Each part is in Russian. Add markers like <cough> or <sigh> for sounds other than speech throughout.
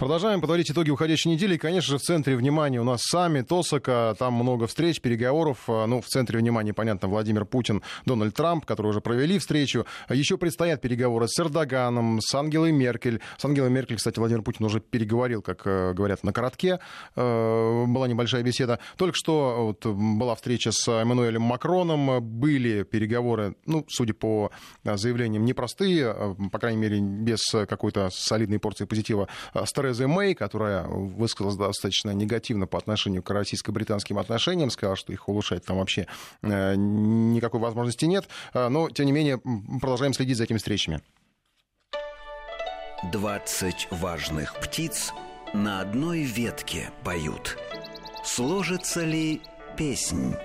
Продолжаем подводить итоги уходящей недели. И, конечно же, в центре внимания у нас сами Тосака. Там много встреч, переговоров. А, ну, в центре внимания, понятно, Владимир Путин, Дональд Трамп, которые уже провели встречу. Еще предстоят переговоры с Эрдоганом, с Ангелой Меркель. С Ангелой Меркель, кстати, Владимир Путин уже переговорил, как э, говорят, на коротке. Э, была небольшая беседа. Только что вот, была встреча с Эммануэлем Макроном. Были переговоры, ну, судя по э, заявлениям, непростые, по крайней мере, без какой-то солидной порции позитива. Старый Терезы Мэй, которая высказалась достаточно негативно по отношению к российско-британским отношениям, сказала, что их улучшать там вообще э, никакой возможности нет. Э, но, тем не менее, продолжаем следить за этими встречами. 20 важных птиц на одной ветке поют. Сложится ли песнь?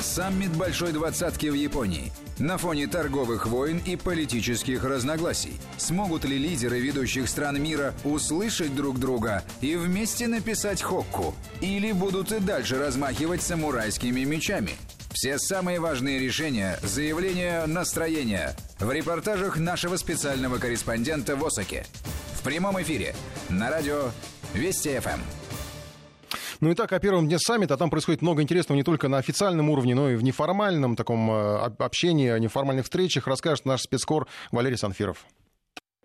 Саммит Большой Двадцатки в Японии. На фоне торговых войн и политических разногласий. Смогут ли лидеры ведущих стран мира услышать друг друга и вместе написать хокку? Или будут и дальше размахивать самурайскими мечами? Все самые важные решения, заявления, настроения в репортажах нашего специального корреспондента в Осаке. В прямом эфире на радио Вести ФМ. Ну и так, о первом дне саммита, там происходит много интересного не только на официальном уровне, но и в неформальном таком э, общении, неформальных встречах, расскажет наш спецкор Валерий Санфиров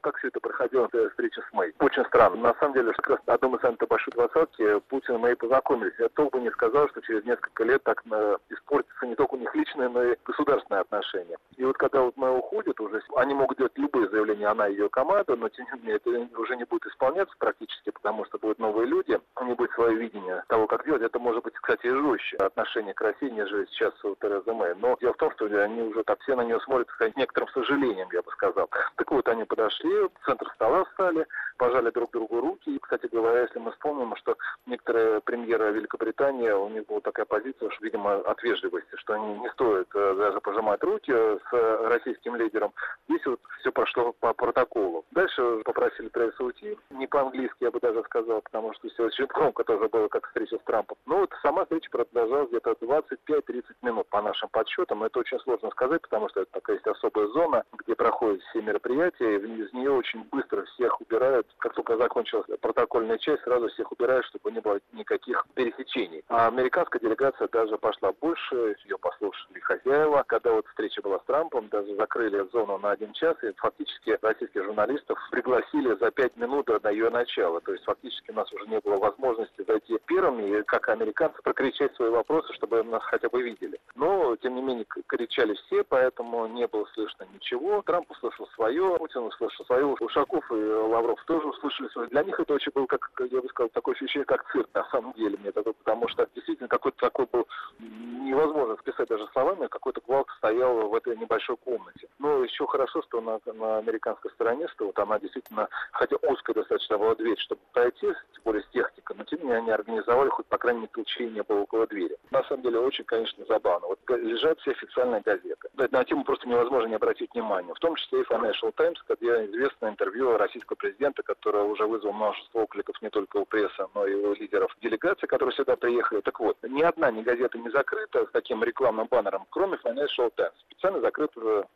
как все это проходило, эта встреча с Мэй. Очень странно. На самом деле, как раз на одном из саммита Большой Двадцатки Путин и Мэй познакомились. Я толком не сказал, что через несколько лет так на... испортятся не только у них личные, но и государственные отношения. И вот когда вот Мэй уходит, уже они могут делать любые заявления, она и ее команда, но тем не менее это уже не будет исполняться практически, потому что будут новые люди, у них будет свое видение того, как делать. Это может быть, кстати, и жестче отношение к России, нежели сейчас у Терезы Мэй. Но дело в том, что они уже так все на нее смотрят с некоторым сожалением, я бы сказал. Так вот, они подошли, в центр стола встали, пожали друг другу руки. И, кстати говоря, если мы вспомним, что некоторые премьеры Великобритании, у них была такая позиция, что, видимо, от вежливости, что они не стоит э, даже пожимать руки с российским лидером. Здесь вот все прошло по протоколу. Дальше попросили пресса уйти. Не по-английски, я бы даже сказал, потому что все очень громко тоже было, как встреча с Трампом. Но вот сама встреча продолжалась где-то 25-30 минут по нашим подсчетам. Это очень сложно сказать, потому что это такая есть особая зона, где проходят все мероприятия, и из нее очень быстро всех убирают. Как только закончилась протокольная часть, сразу всех убирают, чтобы не было никаких пересечений. А американская делегация даже пошла больше, ее послушали хозяева. Когда вот встреча была с Трампом, даже закрыли зону на один час, и фактически российских журналистов пригласили за пять минут до ее начала. То есть фактически у нас уже не было возможности зайти первыми, и как американцы прокричать свои вопросы, чтобы нас хотя бы видели. Но, тем не менее, кричали все, поэтому не было слышно ничего. Трамп услышал свое, Путин услышал свое, Ушаков и Лавров тоже услышали свое. Для них это очень был, как я бы сказал, такое ощущение, как цирк, на самом деле, мне это, потому что действительно какой-то такой был невозможно вписать даже словами, какой-то гвалт стоял в этой небольшой комнате. Но еще хорошо, что на, на американской стороне, что вот она действительно, хотя узкая достаточно была дверь, чтобы пройти, тем более с техникой, но тем не менее они организовали хоть, по крайней мере, толчей не было около двери. На самом деле очень, конечно, забавно. Вот лежат все официальные газеты. На тему просто невозможно не обратить внимания. В том числе и Financial Times, где известное интервью российского президента, которое уже вызвало множество окликов не только у прессы, но и у лидеров делегации, которые сюда приехали. Так вот, ни одна ни газета не закрыта с таким рекламным баннером, кроме Financial Times. Специально закрыт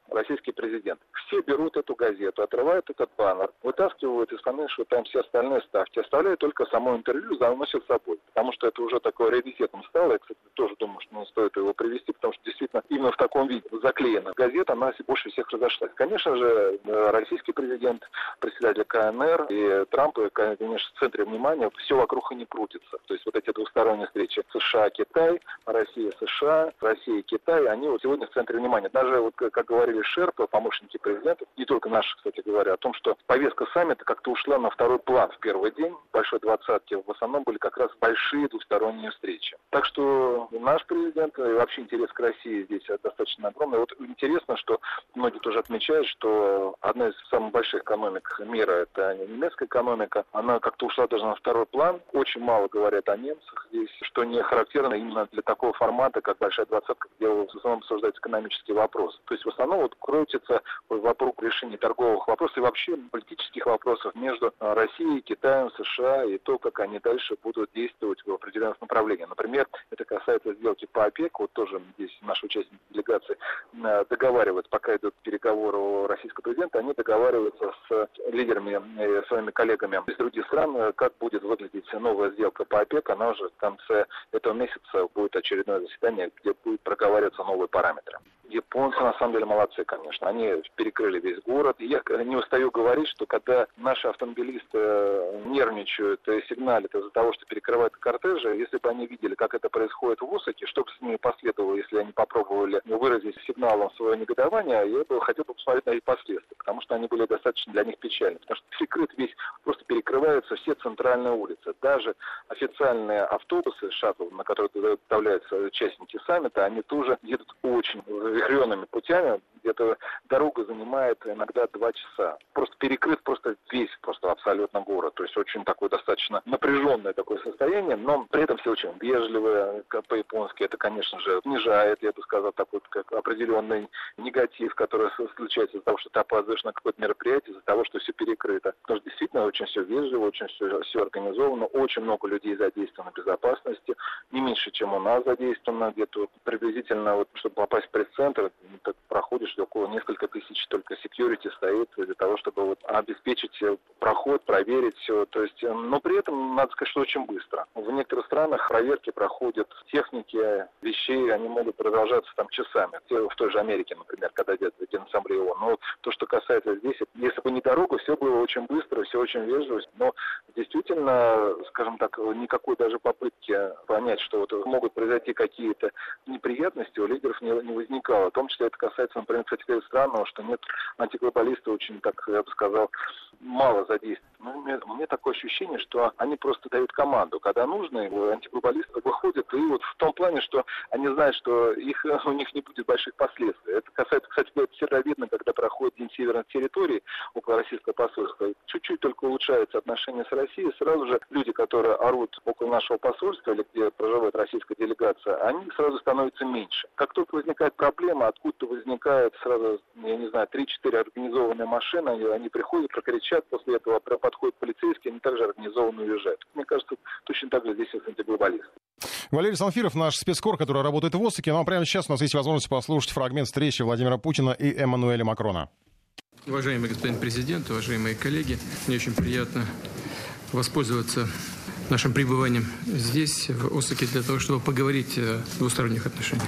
российский президент. Все берут эту газету, отрывают этот баннер, вытаскивают из Financial Times все остальные ставки, оставляют только само интервью, заносят с собой. Потому что это уже такое раритетом стало. Я, кстати, тоже думаю, что не стоит его привести, потому что действительно именно в таком виде заклеена газета, она больше всех разошлась. Конечно же, э, российский президент, председатель КНР и Трамп, и, конечно, в центре внимания, все вокруг и не крутится. То есть вот эти двусторонние встречи США-Китай, Россия-США, Россия-Китай, они вот сегодня в центре внимания. Даже вот, как говорили Шерпа, помощники президента, не только наши, кстати говоря, о том, что повестка саммита как-то ушла на второй план в первый день большой двадцатки. В основном были как раз большие двусторонние встречи. Так что наш президент и вообще интерес к России здесь достаточно огромный. Вот интересно, что многие тоже отмечают, что одна из самых больших экономик мира, это немецкая экономика, она как-то ушла даже на второй план. Очень мало говорят о немцах здесь, что не характерно именно для такого формата, как Большая двадцатка, где в основном обсуждаются экономические вопросы. То есть в основном вот крутится вокруг решения торговых вопросов и вообще политических вопросов между Россией Россией, Китаем, США и то, как они дальше будут действовать в определенных направлениях. Например, это касается сделки по ОПЕК. Вот тоже здесь наши участники делегации э, договариваются, пока идут переговоры у российского президента, они договариваются с лидерами, своими коллегами из других стран, э, как будет выглядеть новая сделка по ОПЕК. Она уже в конце этого месяца будет очередное заседание, где будет проговариваться новые параметры. Японцы на самом деле молодцы, конечно. Они перекрыли весь город. я не устаю говорить, что когда наши автомобилисты э, нервничают и сигналят из-за того, что перекрывают кортежи, если бы они видели, как это происходит в Усаке, что бы с ними последовало, если они попробовали выразить сигналом свое негодование, я бы хотел бы посмотреть на их последствия, потому что они были достаточно для них печальны. Потому что перекрыт весь, просто перекрываются все центральные улицы. Даже официальные автобусы, шаттл, на которые доставляются участники саммита, они тоже едут очень вихренными путями, где-то дорога занимает иногда два часа. Просто перекрыт просто весь просто абсолютно город. То есть очень такое достаточно напряженное такое состояние, но при этом все очень вежливые по-японски. Это, конечно же, снижает, я бы сказал, такой как определенный негатив, который случается из-за того, что ты опаздываешь на какое-то мероприятие, из-за того, что все перекрыто. Потому что действительно очень все вежливо, очень все, все организовано, очень много людей задействовано в безопасности, не меньше, чем у нас задействовано, где-то приблизительно, вот, чтобы попасть в пресс-центр, ты проходишь около несколько тысяч только security стоит для того, чтобы вот обеспечить проход, проверить все. То есть, э, но при этом, надо сказать, что очень быстро. В некоторых странах проверки проходят техники, вещей, они могут продолжаться там часами. В той же Америке, например, когда идет Генассамблея ООН. Но то, что касается здесь, если бы не дорога, все было очень быстро, все очень вежливо. Но действительно, скажем так, никакой даже попытки понять, что вот могут произойти какие-то неприятности у лидеров не, не возникало. В том числе это касается, например, кстати, странного, что нет антиглобалисты очень, так я бы сказал, мало задействованы. У, меня, такое ощущение, что они просто дают команду. Когда нужно, антиглобалисты выходят, и вот в том плане, что они знают, что их, <laughs> у них не будет больших последствий. Это касается, кстати, это всегда видно, когда проходит День северных территорий около российского посольства. Чуть-чуть только улучшаются отношения с Россией, сразу же люди, которые орут около нашего посольства или где проживает российская делегация, они сразу становятся меньше. Как только возникает проблема, откуда-то возникает сразу, я не знаю, 3-4 организованные машины, они, приходят, прокричат, после этого подходят полицейские, они также организованно уезжают. Мне кажется, точно так же здесь и с антиглобалистами. Валерий Санфиров, наш спецкор, который работает в ОСАКе. Но прямо сейчас у нас есть возможность послушать фрагмент встречи Владимира Путина и Эммануэля Макрона. Уважаемый господин президент, уважаемые коллеги, мне очень приятно воспользоваться нашим пребыванием здесь, в Осаке, для того, чтобы поговорить о двусторонних отношениях.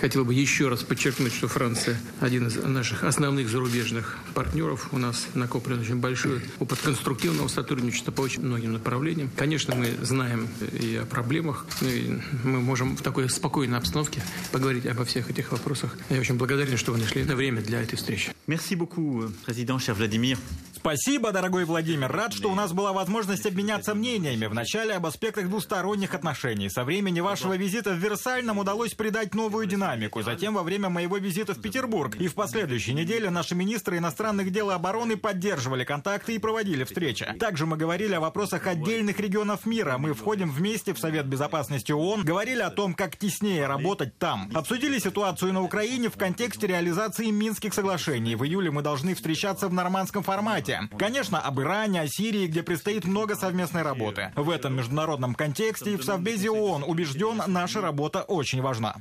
Хотел бы еще раз подчеркнуть, что Франция один из наших основных зарубежных партнеров. У нас накоплен очень большой опыт конструктивного сотрудничества по очень многим направлениям. Конечно, мы знаем и о проблемах, и мы можем в такой спокойной обстановке поговорить обо всех этих вопросах. Я очень благодарен, что вы нашли на время для этой встречи. Merci beaucoup, président, cher Vladimir. Спасибо, дорогой Владимир. Рад, что у нас была возможность обменяться мнениями. Вначале об аспектах двусторонних отношений. Со времени вашего визита в Версаль нам удалось придать новую динамику. Затем во время моего визита в Петербург. И в последующей неделе наши министры иностранных дел и обороны поддерживали контакты и проводили встречи. Также мы говорили о вопросах отдельных регионов мира. Мы входим вместе в Совет Безопасности ООН, говорили о том, как теснее работать там. Обсудили ситуацию на Украине в контексте реализации Минских соглашений. В июле мы должны встречаться в нормандском формате. Конечно, об Иране, о Сирии, где предстоит много совместной работы. В этом международном контексте и в Совбезе ООН убежден, наша работа очень важна.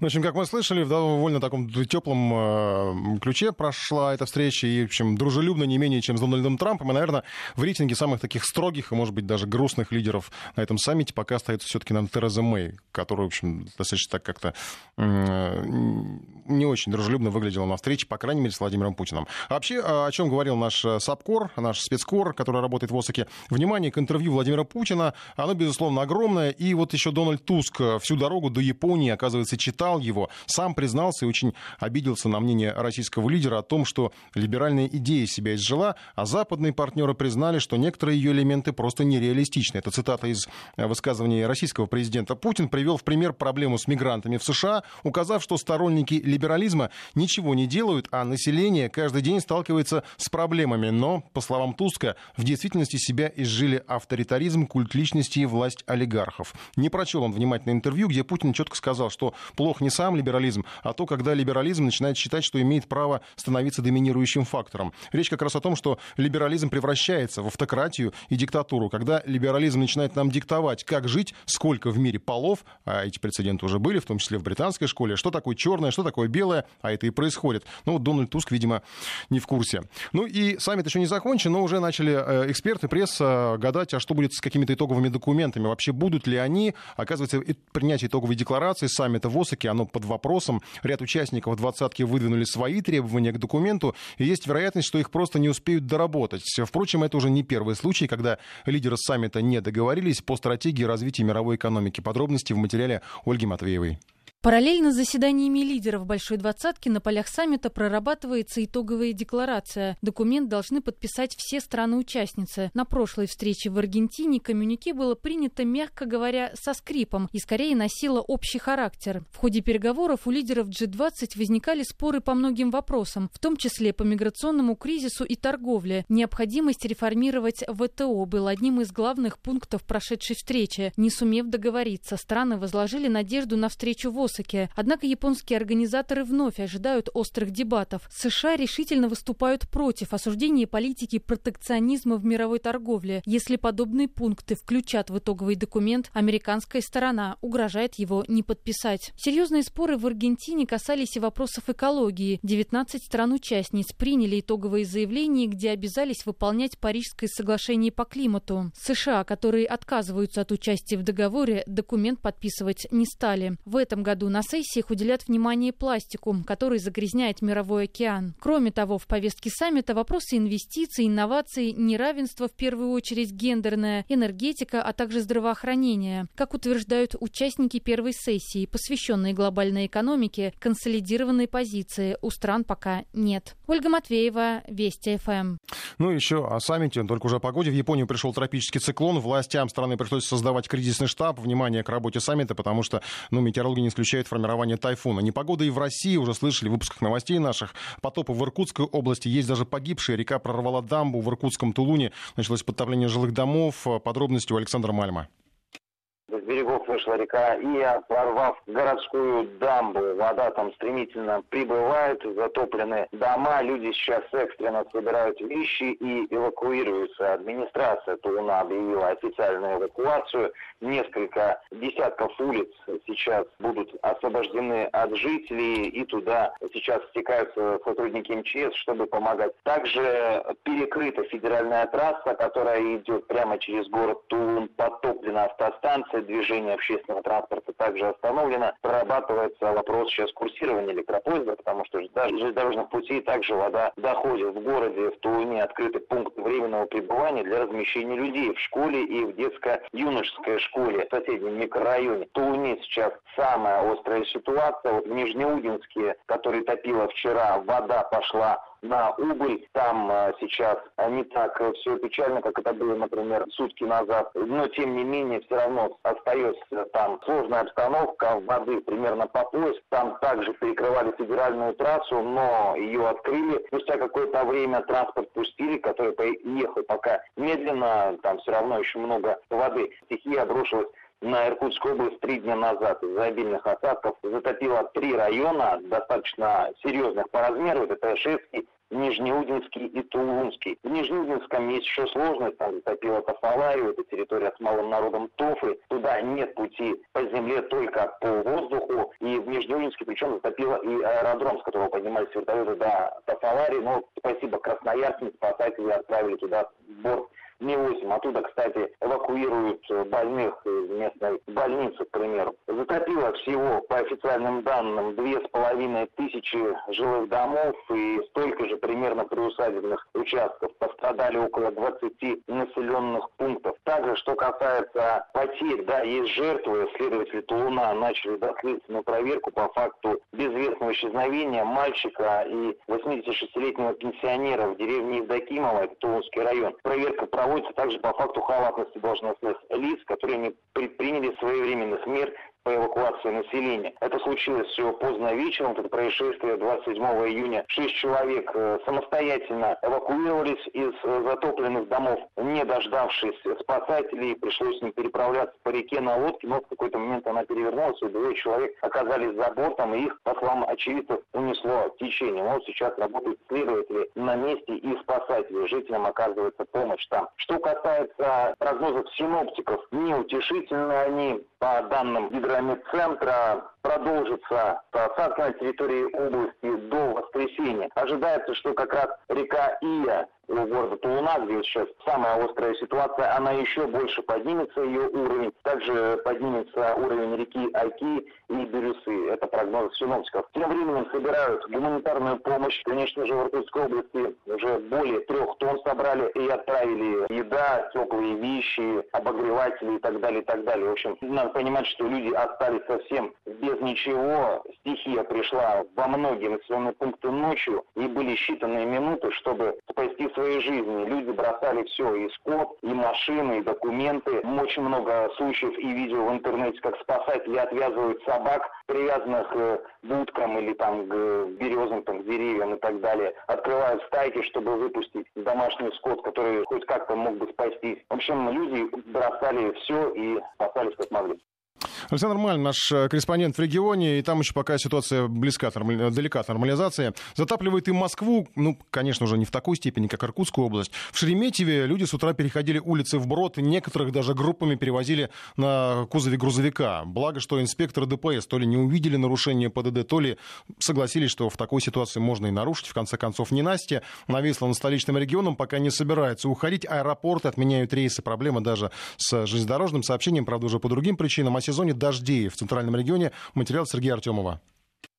Ну, в общем, как мы слышали, в довольно таком теплом э, ключе прошла эта встреча, и, в общем, дружелюбно не менее, чем с Дональдом Трампом, и, наверное, в рейтинге самых таких строгих и, может быть, даже грустных лидеров на этом саммите пока остается все-таки нам Тереза Мэй, которая, в общем, достаточно так как-то э, не очень дружелюбно выглядела на встрече, по крайней мере, с Владимиром Путиным. А вообще, о чем говорил наш э, САПКОР, наш спецкор, который работает в ОСАКе, внимание к интервью Владимира Путина, оно, безусловно, огромное, и вот еще Дональд Туск всю дорогу до Японии, оказывается, читал его, сам признался и очень обиделся на мнение российского лидера о том, что либеральная идея себя изжила, а западные партнеры признали, что некоторые ее элементы просто нереалистичны. Это цитата из э, высказывания российского президента. Путин привел в пример проблему с мигрантами в США, указав, что сторонники либерализма ничего не делают, а население каждый день сталкивается с проблемами. Но, по словам Туска, в действительности себя изжили авторитаризм, культ личности и власть олигархов. Не прочел он внимательно интервью, где Путин четко сказал, что плох не сам либерализм, а то, когда либерализм начинает считать, что имеет право становиться доминирующим фактором. Речь как раз о том, что либерализм превращается в автократию и диктатуру, когда либерализм начинает нам диктовать, как жить, сколько в мире полов, а эти прецеденты уже были, в том числе в британской школе, что такое черное, что такое белое, а это и происходит. Ну вот Дональд Туск, видимо, не в курсе. Ну и саммит еще не закончен, но уже начали э, эксперты, пресса гадать, а что будет с какими-то итоговыми документами, вообще будут ли они. Оказывается, принятие итоговой декларации саммита в Осаке, оно под вопросом. Ряд участников двадцатки выдвинули свои требования к документу, и есть вероятность, что их просто не успеют доработать. Впрочем, это уже не первый случай, когда лидеры саммита не договорились по стратегии развития мировой экономики. Подробности в материале Ольги Матвеевой. Параллельно с заседаниями лидеров Большой Двадцатки на полях саммита прорабатывается итоговая декларация. Документ должны подписать все страны-участницы. На прошлой встрече в Аргентине коммюнике было принято, мягко говоря, со скрипом и скорее носило общий характер. В ходе переговоров у лидеров G20 возникали споры по многим вопросам, в том числе по миграционному кризису и торговле. Необходимость реформировать ВТО был одним из главных пунктов прошедшей встречи. Не сумев договориться, страны возложили надежду на встречу в Осаке. Однако японские организаторы вновь ожидают острых дебатов. США решительно выступают против осуждения политики протекционизма в мировой торговле. Если подобные пункты включат в итоговый документ, американская сторона угрожает его не подписать. Серьезные споры в Аргентине касались и вопросов экологии. 19 стран-участниц приняли итоговые заявления, где обязались выполнять Парижское соглашение по климату. США, которые отказываются от участия в договоре, документ подписывать не стали. В этом году году на сессиях уделят внимание пластику, который загрязняет мировой океан. Кроме того, в повестке саммита вопросы инвестиций, инноваций, неравенства, в первую очередь гендерная, энергетика, а также здравоохранение. Как утверждают участники первой сессии, посвященной глобальной экономике, консолидированной позиции у стран пока нет. Ольга Матвеева, Вести ФМ. Ну, еще о саммите, только уже о погоде. В Японию пришел тропический циклон. Властям страны пришлось создавать кризисный штаб. Внимание к работе саммита, потому что ну, метеорологи не исключают формирование тайфуна. Непогода и в России, уже слышали в выпусках новостей наших. Потопы в Иркутской области. Есть даже погибшие. Река прорвала дамбу в Иркутском Тулуне. Началось подтопление жилых домов. Подробности у Александра Мальма вышла река Ия, прорвав городскую дамбу. Вода там стремительно прибывает, затоплены дома, люди сейчас экстренно собирают вещи и эвакуируются. Администрация Туна объявила официальную эвакуацию. Несколько десятков улиц сейчас будут освобождены от жителей, и туда сейчас стекаются сотрудники МЧС, чтобы помогать. Также перекрыта федеральная трасса, которая идет прямо через город Тулун, подтоплена автостанция, движение общественного транспорта также остановлено. Прорабатывается вопрос сейчас курсирования электропоезда, потому что даже железнодорожных путей также вода доходит. В городе, в Тулуне открыты пункты временного пребывания для размещения людей в школе и в детско-юношеской школе в соседнем микрорайоне. В Тулуне сейчас самая острая ситуация. Вот в Нижнеудинске, который топило вчера, вода пошла на убыль. Там а, сейчас не так все печально, как это было, например, сутки назад. Но, тем не менее, все равно остается там сложная обстановка, воды примерно по пояс. Там также перекрывали федеральную трассу, но ее открыли. Спустя какое-то время транспорт пустили, который поехал пока медленно. Там все равно еще много воды. Стихия обрушилась на Иркутскую область три дня назад из-за обильных осадков затопило три района, достаточно серьезных по размеру. Это Шевский, Нижнеудинский и Тулунский. В Нижнеудинском есть еще сложность, там затопило Тафаларию, это территория с малым народом Тофы. Туда нет пути по земле, только по воздуху. И в Нижнеудинске причем затопило и аэродром, с которого поднимались вертолеты до Тафаларии. Но спасибо Красноярским спасатели отправили туда борт Ми-8. Оттуда, кстати, эвакуируют больных местной больницы, к примеру. Затопило всего, по официальным данным, две с половиной тысячи жилых домов и столько же примерно приусадебных участков. Пострадали около 20 населенных пунктов. Также, что касается потерь, да, есть жертвы. Следователи Тулуна начали доследственную проверку по факту безвестного исчезновения мальчика и 86-летнего пенсионера в деревне Евдокимово, это Тулунский район. Проверка проводится также по факту халатности должностных лиц, которые не предприняли своевременных мер по эвакуации населения. Это случилось все поздно вечером, это происшествие 27 июня. Шесть человек э, самостоятельно эвакуировались из э, затопленных домов, не дождавшись спасателей, пришлось с ним переправляться по реке на лодке, но в какой-то момент она перевернулась, и двое человек оказались за бортом, и их, по словам очевидцев, унесло течение. Вот сейчас работают следователи на месте и спасатели. Жителям оказывается помощь там. Что касается прогнозов синоптиков, неутешительны они. По данным гидрометцентра, продолжится осадка на территории области до воскресенья. Ожидается, что как раз река Ия города Тулуна, где сейчас самая острая ситуация, она еще больше поднимется, ее уровень. Также поднимется уровень реки Айки и Бирюсы. Это прогноз синоптиков. Тем временем собирают гуманитарную помощь. Конечно же, в Иркутской области уже более трех тонн собрали и отправили еда, теплые вещи, обогреватели и так далее, и так далее. В общем, надо понимать, что люди остались совсем без ничего. Стихия пришла во многие населенные пункты ночью, и были считанные минуты, чтобы спасти своей жизни. Люди бросали все, и скот, и машины, и документы. Очень много случаев и видео в интернете, как спасатели отвязывают собак, привязанных к будкам или там к березам, там, к деревьям и так далее. Открывают стайки, чтобы выпустить домашний скот, который хоть как-то мог бы спастись. В общем, люди бросали все и спасались как могли. Александр Маль, наш э, корреспондент в регионе, и там еще пока ситуация близка, далека от нормализации. Затапливает и Москву, ну, конечно, уже не в такой степени, как Иркутскую область. В Шереметьеве люди с утра переходили улицы вброд, и некоторых даже группами перевозили на кузове грузовика. Благо, что инспекторы ДПС то ли не увидели нарушение ПДД, то ли согласились, что в такой ситуации можно и нарушить. В конце концов, не Настя нависла над столичным регионом, пока не собирается уходить. Аэропорты отменяют рейсы. Проблема даже с железнодорожным сообщением, правда, уже по другим причинам. О сезоне дождей в центральном регионе. Материал Сергея Артемова.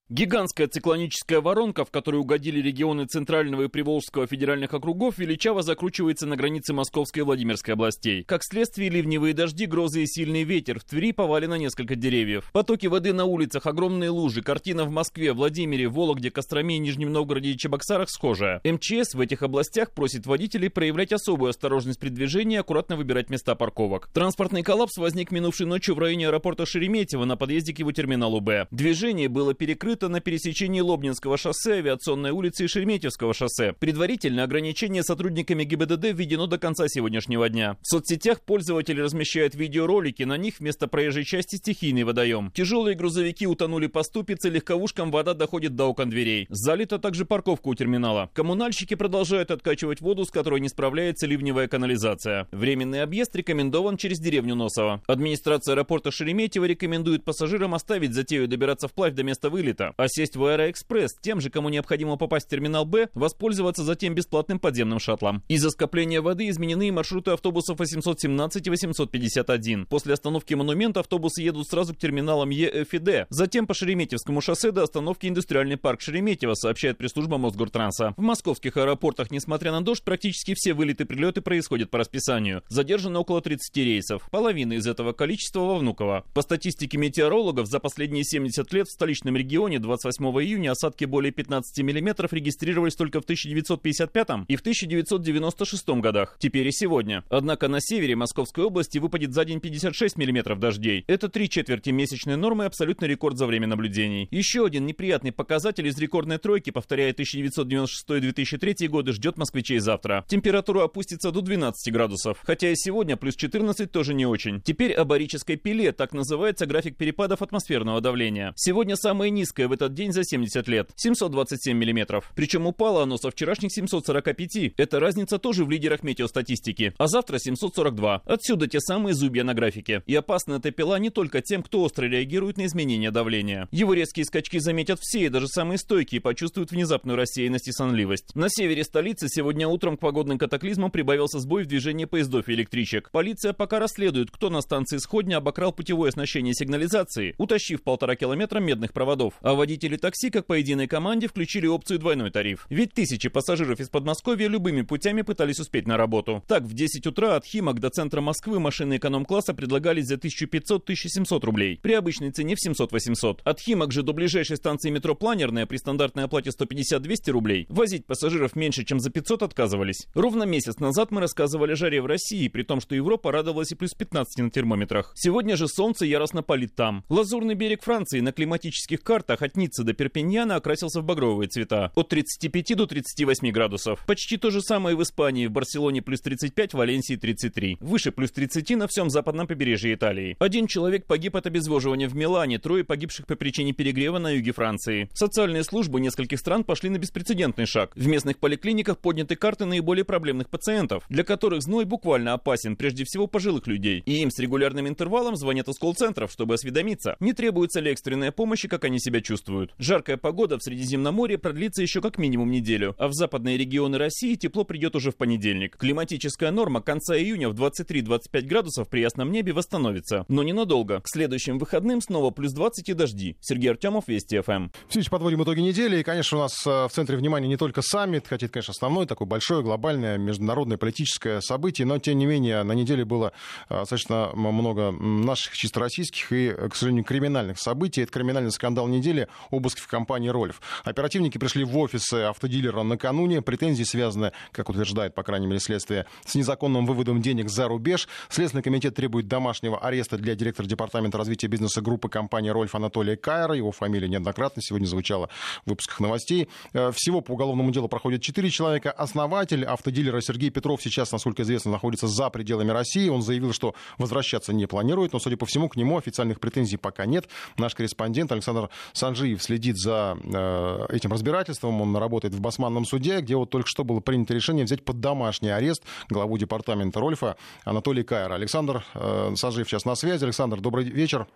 Гигантская циклоническая воронка, в которую угодили регионы Центрального и Приволжского федеральных округов, величаво закручивается на границе Московской и Владимирской областей. Как следствие, ливневые дожди, грозы и сильный ветер. В Твери повалено несколько деревьев. Потоки воды на улицах, огромные лужи. Картина в Москве, Владимире, Вологде, Костроме, Нижнем Новгороде и Чебоксарах схожая. МЧС в этих областях просит водителей проявлять особую осторожность при движении и аккуратно выбирать места парковок. Транспортный коллапс возник минувшей ночью в районе аэропорта Шереметьево на подъезде к его терминалу Б. Движение было перекрыто маршрута на пересечении Лобнинского шоссе, Авиационной улицы и Шереметьевского шоссе. Предварительно ограничение сотрудниками ГИБДД введено до конца сегодняшнего дня. В соцсетях пользователи размещают видеоролики, на них вместо проезжей части стихийный водоем. Тяжелые грузовики утонули по ступице, легковушкам вода доходит до окон дверей. Залита также парковка у терминала. Коммунальщики продолжают откачивать воду, с которой не справляется ливневая канализация. Временный объезд рекомендован через деревню Носово. Администрация аэропорта Шереметьево рекомендует пассажирам оставить затею добираться вплавь до места вылета а сесть в Аэроэкспресс тем же, кому необходимо попасть в терминал Б, воспользоваться затем бесплатным подземным шаттлом. Из-за скопления воды изменены маршруты автобусов 817 и 851. После остановки монумента автобусы едут сразу к терминалам Е, и Д. Затем по Шереметьевскому шоссе до остановки Индустриальный парк Шереметьево, сообщает пресс-служба Мосгортранса. В московских аэропортах, несмотря на дождь, практически все вылеты и прилеты происходят по расписанию. Задержано около 30 рейсов. Половина из этого количества во Внуково. По статистике метеорологов, за последние 70 лет в столичном регионе 28 июня осадки более 15 мм регистрировались только в 1955 и в 1996 годах. Теперь и сегодня. Однако на севере Московской области выпадет за день 56 мм дождей. Это три четверти месячной нормы, абсолютный рекорд за время наблюдений. Еще один неприятный показатель из рекордной тройки, повторяя 1996-2003 годы, ждет москвичей завтра. Температура опустится до 12 градусов. Хотя и сегодня плюс 14 тоже не очень. Теперь о барической пиле, так называется график перепадов атмосферного давления. Сегодня самое низкое в этот день за 70 лет. 727 миллиметров. Причем упало оно со вчерашних 745. Эта разница тоже в лидерах метеостатистики. А завтра 742. Отсюда те самые зубья на графике. И опасна эта пила не только тем, кто остро реагирует на изменения давления. Его резкие скачки заметят все, и даже самые стойкие почувствуют внезапную рассеянность и сонливость. На севере столицы сегодня утром к погодным катаклизмам прибавился сбой в движении поездов и электричек. Полиция пока расследует, кто на станции Сходня обокрал путевое оснащение сигнализации, утащив полтора километра медных проводов. А А водители такси, как по единой команде, включили опцию двойной тариф. Ведь тысячи пассажиров из Подмосковья любыми путями пытались успеть на работу. Так, в 10 утра от Химок до центра Москвы машины эконом-класса предлагались за 1500-1700 рублей. При обычной цене в 700-800. От Химок же до ближайшей станции метро Планерная при стандартной оплате 150-200 рублей возить пассажиров меньше, чем за 500 отказывались. Ровно месяц назад мы рассказывали о жаре в России, при том, что Европа радовалась и плюс 15 на термометрах. Сегодня же солнце яростно палит там. Лазурный берег Франции на климатических картах от Ниццы до Перпиньяна окрасился в багровые цвета. От 35 до 38 градусов. Почти то же самое в Испании. В Барселоне плюс 35, в Валенсии 33. Выше плюс 30 на всем западном побережье Италии. Один человек погиб от обезвоживания в Милане, трое погибших по причине перегрева на юге Франции. Социальные службы нескольких стран пошли на беспрецедентный шаг. В местных поликлиниках подняты карты наиболее проблемных пациентов, для которых зной буквально опасен прежде всего пожилых людей. И им с регулярным интервалом звонят из колл-центров, чтобы осведомиться, не требуется ли экстренная помощь и как они себя чувствуют. Жаркая погода в Средиземноморье продлится еще как минимум неделю, а в западные регионы России тепло придет уже в понедельник. Климатическая норма конца июня в 23-25 градусов при ясном небе восстановится, но ненадолго. К следующим выходным снова плюс 20 и дожди. Сергей Артемов, Вести ФМ. Все подводим итоги недели. И, конечно, у нас э, в центре внимания не только саммит, хотя это, конечно, основное такое большое глобальное международное политическое событие, но, тем не менее, на неделе было э, достаточно много наших чисто российских и, э, к сожалению, криминальных событий. Это криминальный скандал недели, обыск в компании «Рольф». Оперативники пришли в офисы автодилера накануне. Претензии связаны, как утверждает, по крайней мере, следствие, с незаконным выводом денег за рубеж. Следственный комитет требует домашнего ареста для директора департамента развития бизнеса группы компании «Рольф» Анатолия Кайра. Его фамилия неоднократно сегодня звучала в выпусках новостей. Э, всего по уголовному делу проходит 4 человека. Основатель автодилера Сергей Петров сейчас, насколько известно, находится за пределами России. Он заявил, что возвращаться не планирует, но, судя по всему, к нему официальных претензий пока нет. Наш корреспондент Александр Санжиев следит за э, этим разбирательством. Он работает в Басманном суде, где вот только что было принято решение взять под домашний арест главу департамента Рольфа Анатолия Кайра. Александр э, Санжиев сейчас на связи. Александр, добрый вечер.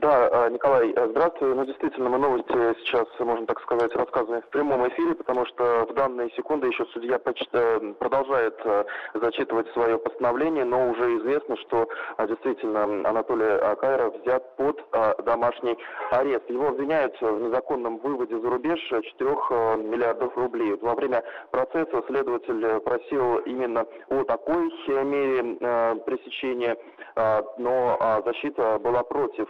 Да, э, Николай, э, здравствуй. Ну, действительно, мы новости сейчас, можно так сказать, рассказываем в прямом эфире, потому что в данные секунды еще судья э, продолжает зачитывать свое постановление, но уже известно, что действительно Анатолий Акаиров взят под домашний арест. Его обвиняют в незаконном выводе за рубеж 4 миллиардов рублей. Во время процесса следователь просил именно о такой мере пресечения, но защита была против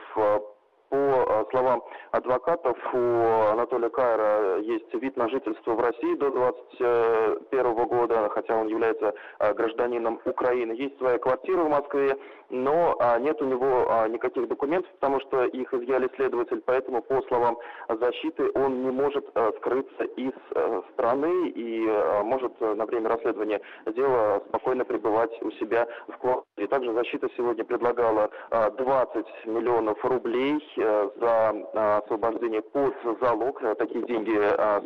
по э, словам адвокатов, у Анатолия Кайра есть вид на жительство в России до 2021 года, хотя он является э, гражданином Украины. Есть своя квартира в Москве, но а, нет у него а, никаких документов, потому что их изъяли следователь, поэтому, по словам защиты, он не может э, скрыться из страны и может на время расследования дела спокойно пребывать у себя в квартире. Также защита сегодня предлагала 20 миллионов рублей за э, освобождение под залог. Э, такие деньги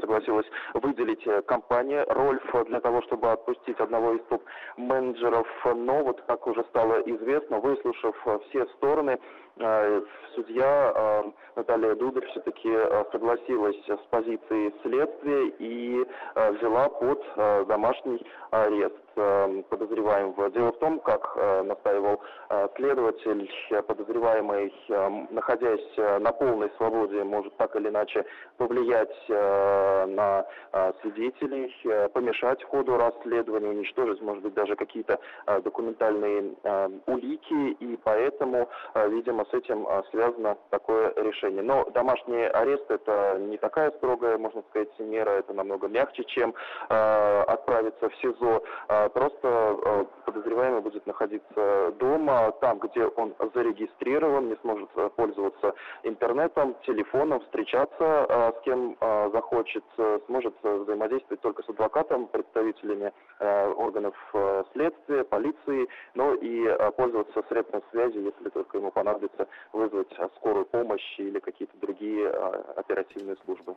согласилась выделить компания «Рольф» для того, чтобы отпустить одного из топ-менеджеров. Но вот, как уже стало известно, выслушав все стороны, судья Наталья Дударь все-таки согласилась с позицией следствия и взяла под домашний арест подозреваемого. Дело в том, как настаивал следователь, подозреваемый, находясь на полной свободе, может так или иначе повлиять на свидетелей, помешать ходу расследования, уничтожить, может быть, даже какие-то документальные улики, и поэтому, видимо, с этим связано такое решение. Но домашний арест это не такая строгая, можно сказать, мера, это намного мягче, чем отправиться в СИЗО. Просто подозреваемый будет находиться дома, там, где он зарегистрирован, не сможет пользоваться интернетом, телефоном, встречаться с кем захочет, сможет взаимодействовать только с адвокатом, представителями органов следствия, полиции, но и пользоваться средством связи, если только ему понадобится вызвать скорую помощь или какие-то другие оперативные службы.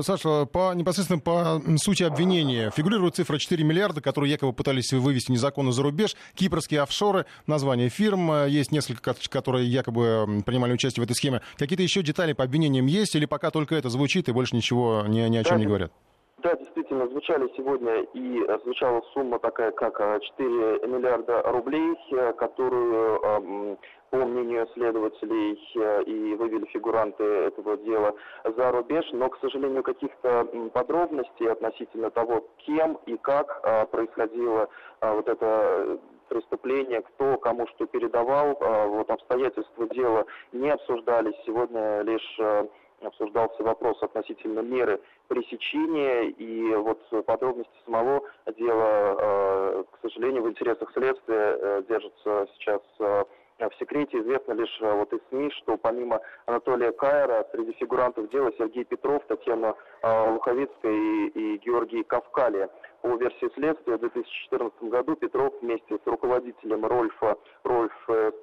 Саша, по, непосредственно по сути обвинения фигурирует цифра 4 миллиарда, которые якобы пытались вывести незаконно за рубеж, кипрские офшоры, название фирм, есть несколько, которые якобы принимали участие в этой схеме. Какие-то еще детали по обвинениям есть или пока только это звучит и больше ничего ни, ни о чем да, не говорят? Да, действительно действительно звучали сегодня и звучала сумма такая, как 4 миллиарда рублей, которую по мнению следователей, и вывели фигуранты этого дела за рубеж, но, к сожалению, каких-то подробностей относительно того, кем и как происходило вот это преступление, кто кому что передавал, вот обстоятельства дела не обсуждались. Сегодня лишь обсуждался вопрос относительно меры пресечения, и вот подробности самого дела, к сожалению, в интересах следствия э, держатся сейчас э, в секрете известно лишь э, вот из СМИ, что помимо Анатолия Кайра среди фигурантов дела Сергей Петров, Татьяна э, Луховицкая и, и Георгий Кавкали. По версии следствия, в 2014 году Петров вместе с руководителем Рольфа, Рольф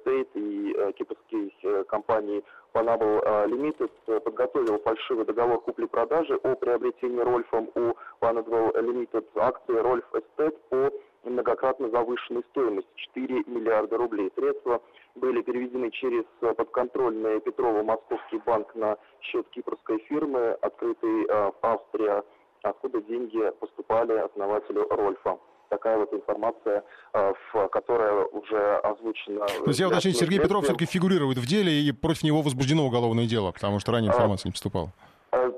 Стейт и э, кипрской э, компании Panable Limited подготовил фальшивый договор купли-продажи о приобретении Рольфом у Panable Limited акции Рольф Эстет по многократно завышенной стоимости 4 миллиарда рублей. Средства были переведены через подконтрольный Петрова Московский банк на счет кипрской фирмы, открытый э, в Австрии, откуда деньги поступали основателю Рольфа такая вот информация, э, которая уже озвучена. То есть я уточню, Сергей Петров все-таки фигурирует в деле, и против него возбуждено уголовное дело, потому что ранее а, информация не поступала.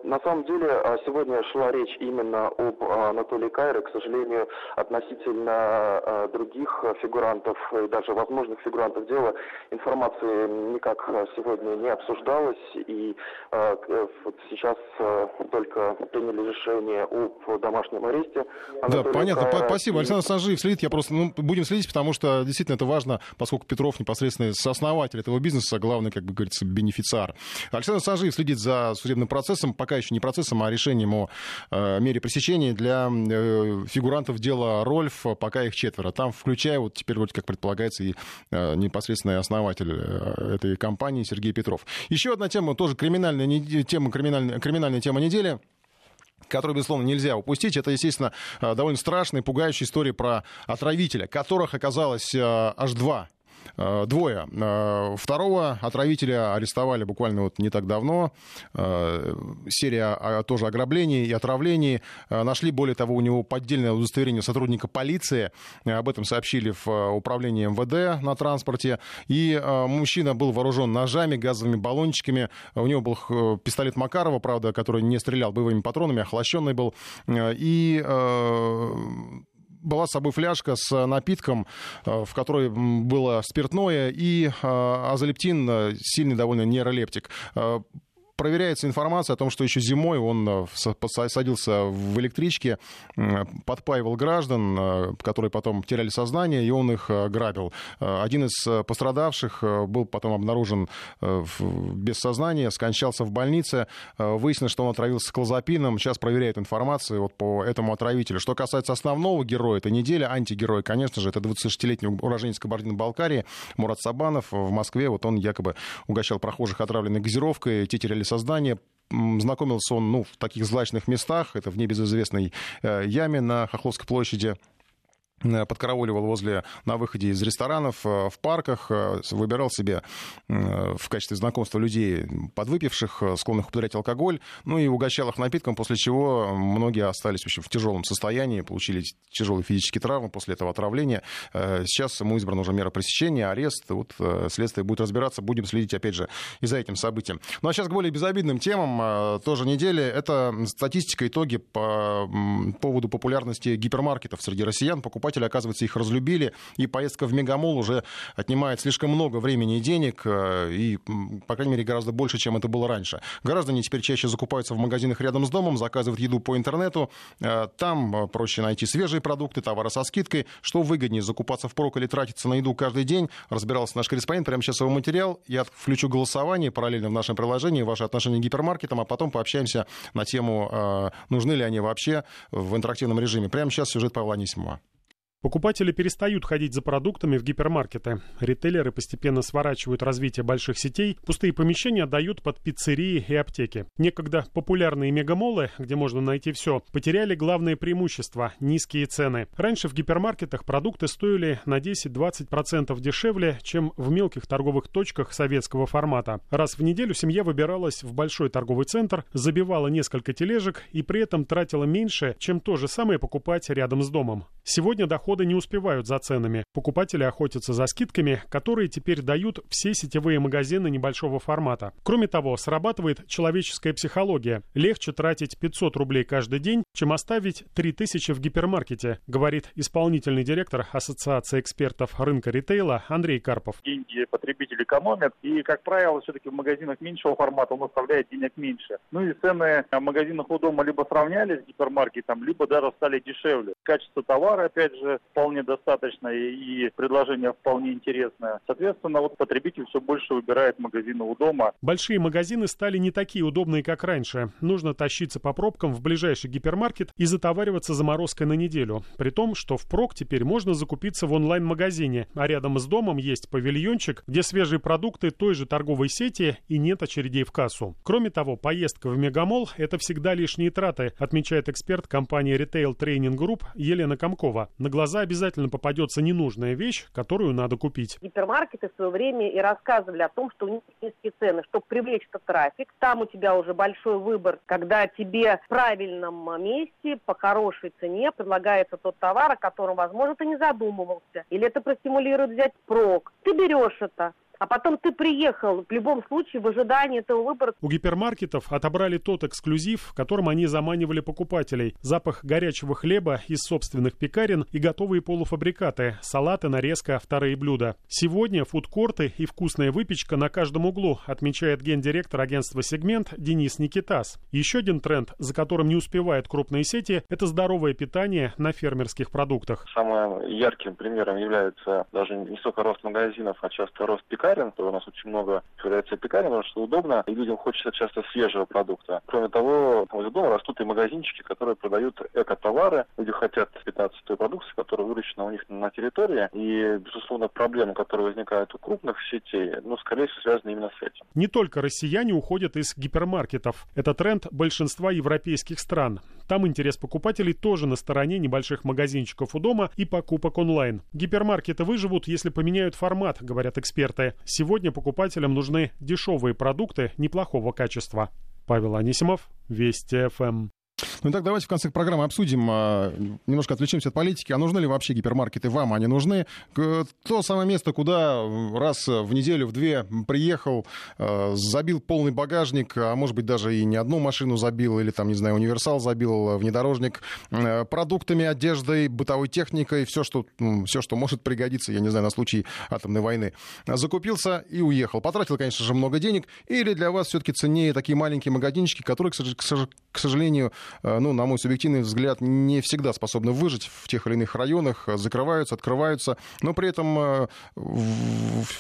Э, на самом деле, а, сегодня шла речь именно об а, Анатолии Кайре. К сожалению, относительно а, других фигурантов и даже возможных фигурантов дела информации никак сегодня не обсуждалась. И вот сейчас только приняли решение об домашнем аресте. Анатолия да, понятно. Кайра. Спасибо. Александр Санжиев следит. Я просто, ну, будем следить, потому что действительно это важно, поскольку Петров непосредственно сооснователь этого бизнеса, главный, как бы говорится, бенефициар. Александр Санжиев следит за судебным процессом процессом, еще не процессом, а решением о э, мере пресечения для э, фигурантов дела Рольф, пока их четверо. Там, включая, вот теперь вроде как предполагается, и э, непосредственный основатель этой компании Сергей Петров. Еще одна тема, тоже криминальная тема, криминальная, криминальная тема недели которую, безусловно, нельзя упустить. Это, естественно, довольно страшная, пугающая история про отравителя, которых оказалось аж два Э, двое. Э, второго отравителя арестовали буквально вот не так давно. Э, серия тоже ограблений и отравлений. Нашли, более того, у него поддельное удостоверение сотрудника полиции. Об этом сообщили в управлении МВД на транспорте. И мужчина был вооружен ножами, газовыми баллончиками. У него был пистолет Макарова, правда, который не стрелял боевыми патронами, охлащенный был. И была с собой фляжка с напитком, э, в которой было спиртное и э, азолептин, э, сильный довольно нейролептик проверяется информация о том, что еще зимой он э, садился в электричке, подпаивал граждан, э, которые потом теряли сознание, и он их э, грабил. Один из пострадавших был потом обнаружен без сознания, скончался в больнице. Выяснилось, что он отравился клозапином. Сейчас проверяют информацию вот по этому отравителю. Что касается основного героя этой недели, антигероя, конечно же, это 26-летний уроженец Кабардино-Балкарии Мурат Сабанов в Москве. Вот он якобы угощал прохожих отравленной газировкой. Те теряли создания. Знакомился он ну, в таких злачных местах, это в небезызвестной э, яме на Хохловской площади, подкарауливал возле, на выходе из ресторанов, э, в парках, э, выбирал себе в качестве знакомства людей подвыпивших, склонных употреблять алкоголь, ну и угощал их напитком, после чего многие остались в, общем, в тяжелом состоянии, получили тяжелые физические травмы после этого отравления. Сейчас ему избрана уже мера пресечения, арест, вот следствие будет разбираться, будем следить, опять же, и за этим событием. Ну а сейчас к более безобидным темам, тоже недели, это статистика, итоги по поводу популярности гипермаркетов среди россиян, покупателей покупатели, оказывается, их разлюбили, и поездка в Мегамол уже отнимает слишком много времени и денег, э, и, по крайней мере, гораздо больше, чем это было раньше. Граждане теперь чаще закупаются в магазинах рядом с домом, заказывают еду по интернету, э, там э, проще найти свежие продукты, товары со скидкой, что выгоднее, закупаться впрок или тратиться на еду каждый день, разбирался наш корреспондент, прямо сейчас его материал, я включу голосование параллельно в нашем приложении, ваши отношения к гипермаркетам, а потом пообщаемся на тему, нужны ли они вообще в интерактивном режиме. Прямо сейчас сюжет Павла Анисимова. Покупатели перестают ходить за продуктами в гипермаркеты. Ритейлеры постепенно сворачивают развитие больших сетей, пустые помещения отдают под пиццерии и аптеки. Некогда популярные мегамолы, где можно найти все, потеряли главное преимущество – низкие цены. Раньше в гипермаркетах продукты стоили на 10-20% дешевле, чем в мелких торговых точках советского формата. Раз в неделю семья выбиралась в большой торговый центр, забивала несколько тележек и при этом тратила меньше, чем то же самое покупать рядом с домом. Сегодня доход заводы не успевают за ценами. Покупатели охотятся за скидками, которые теперь дают все сетевые магазины небольшого формата. Кроме того, срабатывает человеческая психология. Легче тратить 500 рублей каждый день, чем оставить 3000 в гипермаркете, говорит исполнительный директор Ассоциации экспертов рынка ритейла Андрей Карпов. Деньги потребитель экономит, и, как правило, все-таки в магазинах меньшего формата он оставляет денег меньше. Ну и цены в магазинах у дома либо сравнялись с гипермаркетом, либо даже стали дешевле. Качество товара, опять же, вполне достаточно и предложение вполне интересное. Соответственно, вот потребитель все больше выбирает магазины у дома. Большие магазины стали не такие удобные, как раньше. Нужно тащиться по пробкам в ближайший гипермаркет и затовариваться заморозкой на неделю. При том, что впрок теперь можно закупиться в онлайн-магазине, а рядом с домом есть павильончик, где свежие продукты той же торговой сети и нет очередей в кассу. Кроме того, поездка в Мегамол – это всегда лишние траты, отмечает эксперт компании Retail Training Group Елена Комкова. На глаза обязательно попадется ненужная вещь, которую надо купить. Гипермаркеты в свое время и рассказывали о том, что у них низкие цены, чтобы привлечь этот трафик. Там у тебя уже большой выбор, когда тебе в правильном месте, по хорошей цене предлагается тот товар, о котором, возможно, ты не задумывался. Или это простимулирует взять прок. Ты берешь это а потом ты приехал в любом случае в ожидании этого выбора. У гипермаркетов отобрали тот эксклюзив, которым они заманивали покупателей. Запах горячего хлеба из собственных пекарен и готовые полуфабрикаты, салаты, нарезка, вторые блюда. Сегодня фудкорты и вкусная выпечка на каждом углу, отмечает гендиректор агентства «Сегмент» Денис Никитас. Еще один тренд, за которым не успевают крупные сети, это здоровое питание на фермерских продуктах. Самым ярким примером является даже не столько рост магазинов, а часто рост пекарен пекарен, то у нас очень много появляется пекарен, потому что удобно, и людям хочется часто свежего продукта. Кроме того, возле дома растут и магазинчики, которые продают эко-товары. Люди хотят питаться той продукцией, которая выращена у них на территории. И, безусловно, проблемы, которые возникают у крупных сетей, ну, скорее всего, связаны именно с этим. Не только россияне уходят из гипермаркетов. Это тренд большинства европейских стран. Там интерес покупателей тоже на стороне небольших магазинчиков у дома и покупок онлайн. Гипермаркеты выживут, если поменяют формат, говорят эксперты. Сегодня покупателям нужны дешевые продукты неплохого качества. Павел Анисимов, Вести ФМ. Ну так давайте в конце программы обсудим, а, немножко отвлечемся от политики, а нужны ли вообще гипермаркеты вам, они нужны? То самое место, куда раз в неделю, в две приехал, а, забил полный багажник, а может быть даже и не одну машину забил, или там, не знаю, универсал забил, внедорожник, продуктами, одеждой, бытовой техникой, все, что, все, что может пригодиться, я не знаю, на случай атомной войны. Закупился и уехал. Потратил, конечно же, много денег. Или для вас все-таки ценнее такие маленькие магазинчики, которые, к сожалению, ну, на мой субъективный взгляд, не всегда способны выжить в тех или иных районах, э, закрываются, открываются, но при этом э,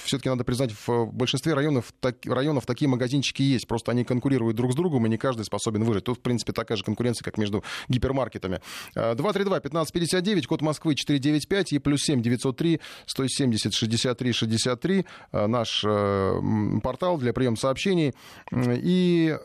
все-таки надо признать, в большинстве районов, так, районов такие магазинчики есть, просто они конкурируют друг с другом, и не каждый способен выжить. Тут, в принципе, такая же конкуренция, как между гипермаркетами. 232-1559, код Москвы 495 и плюс 7 903 170 63 63, наш портал для приема сообщений. И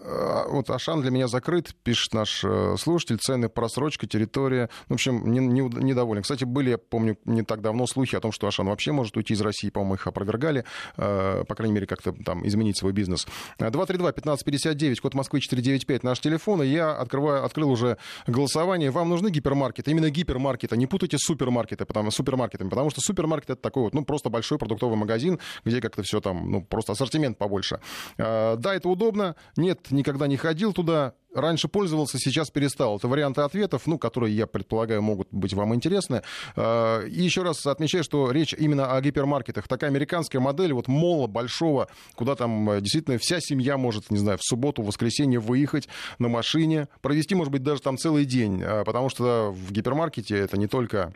вот Ашан для меня закрыт, пишет наш Э, слушатель, цены, просрочка, территория. В общем, не, не, недоволен. Кстати, были, я помню, не так давно слухи о том, что Ашан вообще может уйти из России. По-моему, их опровергали. Э, по крайней мере, как-то там изменить свой бизнес. 232-1559, код Москвы 495, наш телефон. И я открываю, открыл уже голосование. Вам нужны гипермаркеты? Именно гипермаркеты. Не путайте с супермаркеты, потому, супермаркетами. Потому что супермаркет это такой вот, ну, просто большой продуктовый магазин, где как-то все там, ну, просто ассортимент побольше. Э, да, это удобно. Нет, никогда не ходил туда раньше пользовался, сейчас перестал. Это варианты ответов, ну, которые, я предполагаю, могут быть вам интересны. И еще раз отмечаю, что речь именно о гипермаркетах. Такая американская модель, вот мола большого, куда там э, действительно вся семья может, не знаю, в субботу, в воскресенье выехать на машине, провести, может быть, даже там целый день, а, потому что в гипермаркете это не только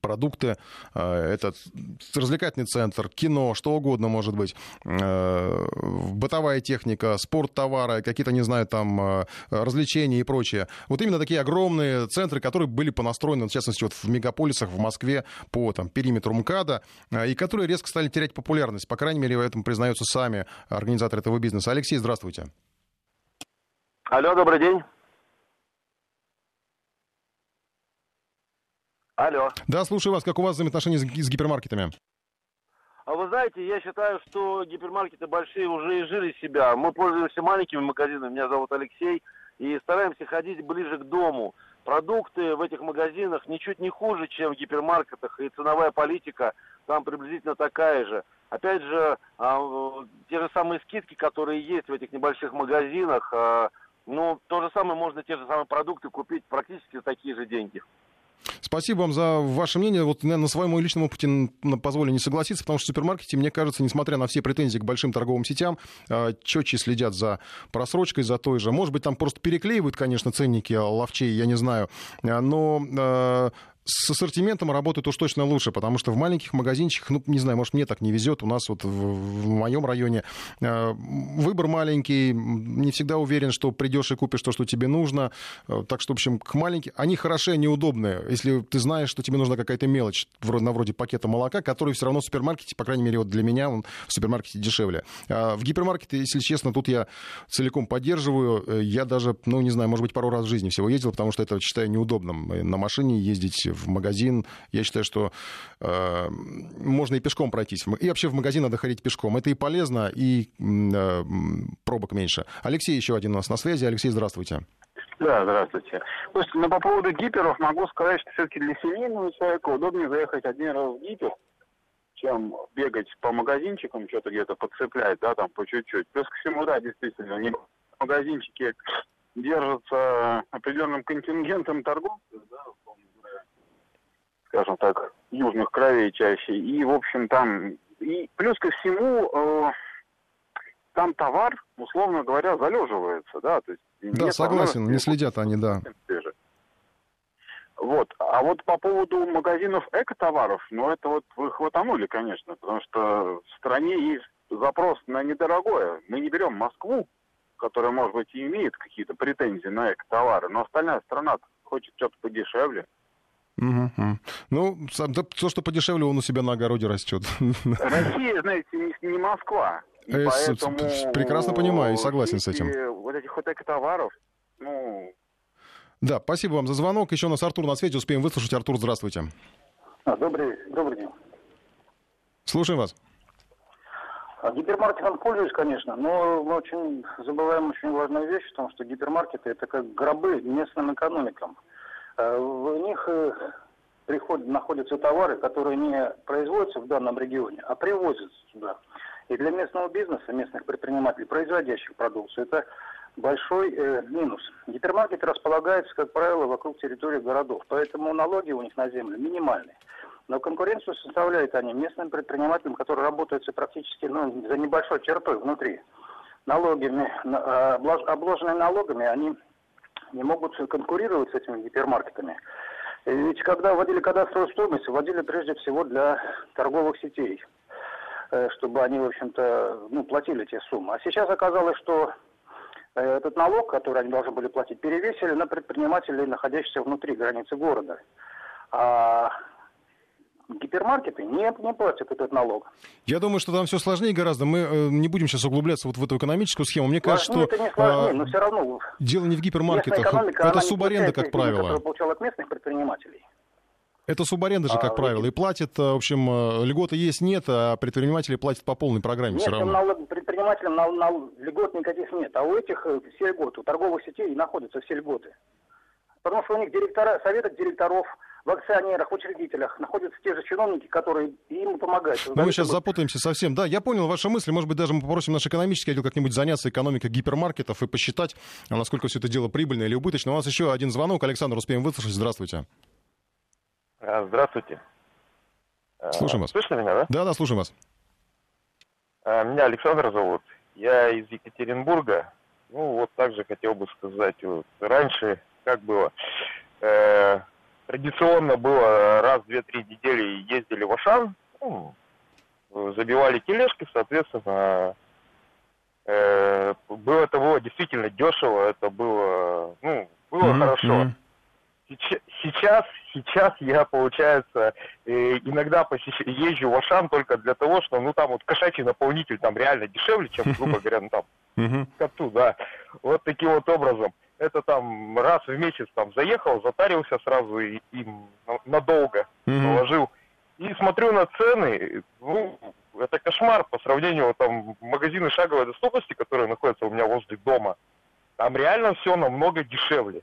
продукты, это развлекательный центр, кино, что угодно может быть, бытовая техника, спорт, товары, какие-то, не знаю, там развлечения и прочее. Вот именно такие огромные центры, которые были понастроены, в частности, вот в мегаполисах, в Москве, по там, периметру МКАДа, и которые резко стали терять популярность. По крайней мере, в этом признаются сами организаторы этого бизнеса. Алексей, здравствуйте. Алло, добрый день. Алло. Да, слушаю вас. Как у вас взаимоотношения с, с гипермаркетами? А вы знаете, я считаю, что гипермаркеты большие уже изжили себя. Мы пользуемся маленькими магазинами. Меня зовут Алексей. И стараемся ходить ближе к дому. Продукты в этих магазинах ничуть не хуже, чем в гипермаркетах. И ценовая политика там приблизительно такая же. Опять же, а, те же самые скидки, которые есть в этих небольших магазинах, а, ну, то же самое можно те же самые продукты купить практически за такие же деньги. Спасибо вам за ваше мнение. Вот на своем личном опыте позволю не согласиться, потому что супермаркеты, мне кажется, несмотря на все претензии к большим торговым сетям, а, четче следят за просрочкой, за той же. Может быть, там просто переклеивают, конечно, ценники ловчей, я не знаю. А, но с ассортиментом работают уж точно лучше, потому что в маленьких магазинчиках, ну, не знаю, может, мне так не везет, у нас вот в, в моем районе э, выбор маленький, не всегда уверен, что придешь и купишь то, что тебе нужно, э, так что, в общем, к маленьким, они хорошие, они удобные, если ты знаешь, что тебе нужна какая-то мелочь, вроде, на вроде пакета молока, который все равно в супермаркете, по крайней мере, вот для меня он в супермаркете дешевле. А в гипермаркете, если честно, тут я целиком поддерживаю, э, я даже, ну, не знаю, может быть, пару раз в жизни всего ездил, потому что это считаю неудобным. На машине ездить в магазин. Я считаю, что э, можно и пешком пройтись. И вообще в магазин надо ходить пешком. Это и полезно, и э, пробок меньше. Алексей еще один у нас на связи. Алексей, здравствуйте. Да, здравствуйте. Слушайте, ну по поводу гиперов могу сказать, что все-таки для семейного человека удобнее заехать один раз в гипер, чем бегать по магазинчикам, что-то где-то подцеплять, да, там по чуть-чуть. Плюс ко всему, да, действительно, магазинчики держатся определенным контингентом торговцев, да, скажем так, южных кровей чаще. И, в общем, там... И плюс ко всему, э, там товар, условно говоря, залеживается, да, то есть... Да, согласен, не следят они, да. Вот. А вот по поводу магазинов экотоваров, ну это вот вы хватанули, конечно, потому что в стране есть запрос на недорогое. Мы не берем Москву, которая, может быть, и имеет какие-то претензии на экотовары, но остальная страна хочет что-то подешевле. Угу. Ну, то, что подешевле, он у себя на огороде растет. Россия, знаете, не, не Москва. И э, поэтому прекрасно понимаю и согласен с этим. Вот этих вот товаров, ну... Да, спасибо вам за звонок. Еще у нас Артур на свете. Успеем выслушать. Артур, здравствуйте. А, добрый, добрый день. Слушаем вас. А гипермаркетом пользуюсь, конечно, но мы очень забываем очень важную вещь в том, что гипермаркеты это как гробы местным экономикам. Э, в них э, приходят, находятся товары, которые не производятся в данном регионе, а привозятся сюда. И для местного бизнеса, местных предпринимателей, производящих продукцию, это большой э, минус. Гипермаркеты располагаются, как правило, вокруг территории городов, поэтому налоги у них на землю минимальные. Но конкуренцию составляют они местным предпринимателям, которые работают практически ну, за небольшой чертой внутри. Налогами, обложенные налогами, они не могут конкурировать с этими гипермаркетами. Ведь когда вводили кадастровую стоимость, вводили прежде всего для торговых сетей, э, чтобы они, в общем-то, ну, платили те суммы. А сейчас оказалось, что э, этот налог, который они должны были платить, перевесили на предпринимателей, находящихся внутри границы города. А гипермаркеты не, не платят этот налог. Я думаю, что там все сложнее гораздо. Мы э, не будем сейчас углубляться вот в эту экономическую схему. Мне кажется, что... это не сложнее, а, но все равно... Дело не в гипермаркетах. Это субаренда, как правило. Деньги, получал от местных предпринимателей. Это субаренда же, как а, правило, и платит, э, в общем, э, льготы есть, нет, а предприниматели платят по полной программе нет, все равно. Налог, предпринимателям на, на, льгот никаких нет, а у этих все льготы, у торговых сетей находятся все льготы. Потому что у них директора, советок директоров, в акционерах, в учредителях находятся те же чиновники, которые им помогают. Но мы сейчас запутаемся совсем. Да, я понял ваши мысли. Может быть, даже мы попросим наш экономический отдел как-нибудь заняться экономикой гипермаркетов и посчитать, насколько все это дело прибыльно или убыточно. У нас еще один звонок. Александр, успеем выслушать. Здравствуйте. А, здравствуйте. А, слушаем вас. Слышно меня, да? Да, да, слушаем вас. А, меня Александр зовут. Я из Екатеринбурга. Ну, вот также хотел бы сказать, вот раньше, как было, э, традиционно было раз в 2-3 недели ездили в Ашан, ну, забивали тележки, соответственно, э, было это было действительно дешево, это было, ну, было mm-hmm. хорошо. Сейчас, сейчас я, получается, э, иногда посещ... езжу в Ашан только для того, что, ну, там вот кошачий наполнитель там реально дешевле, чем, грубо <laughs> говоря, ну, там, коту, да. Вот таким вот образом. Это там раз в месяц там заехал, затарился сразу и, и надолго положил. И смотрю на цены, ну, это кошмар по сравнению там магазины шаговой доступности, которые находятся у меня возле дома. Там реально все намного дешевле.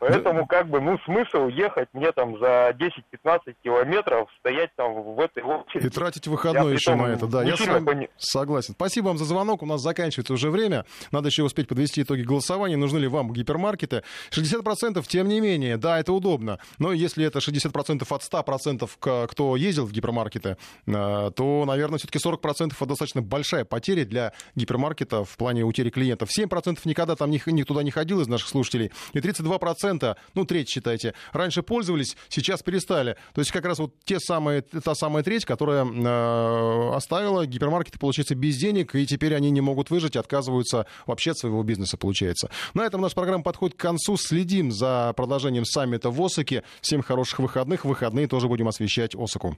Поэтому, как бы, ну, смысл ехать мне там за 10-15 километров, стоять там в этой очереди. И тратить выходной я, еще на это, да. Я с вами пони... согласен. Спасибо вам за звонок. У нас заканчивается уже время. Надо еще успеть подвести итоги голосования. Нужны ли вам гипермаркеты? 60% тем не менее, да, это удобно. Но если это 60% от 100%, кто ездил в гипермаркеты, э, то, наверное, все-таки 40% это достаточно большая потеря для гипермаркета в плане утери клиентов. 7% никогда там никто туда не ходил из наших слушателей. И 32% процента, ну, треть считайте, раньше пользовались, сейчас перестали. То есть как раз вот те самые, та самая треть, которая э, оставила гипермаркеты, получается, без денег, и теперь они не могут выжить, отказываются вообще от своего бизнеса, получается. На этом наша программа подходит к концу. Следим за продолжением саммита в Осаке. Всем хороших выходных. Выходные тоже будем освещать Осаку.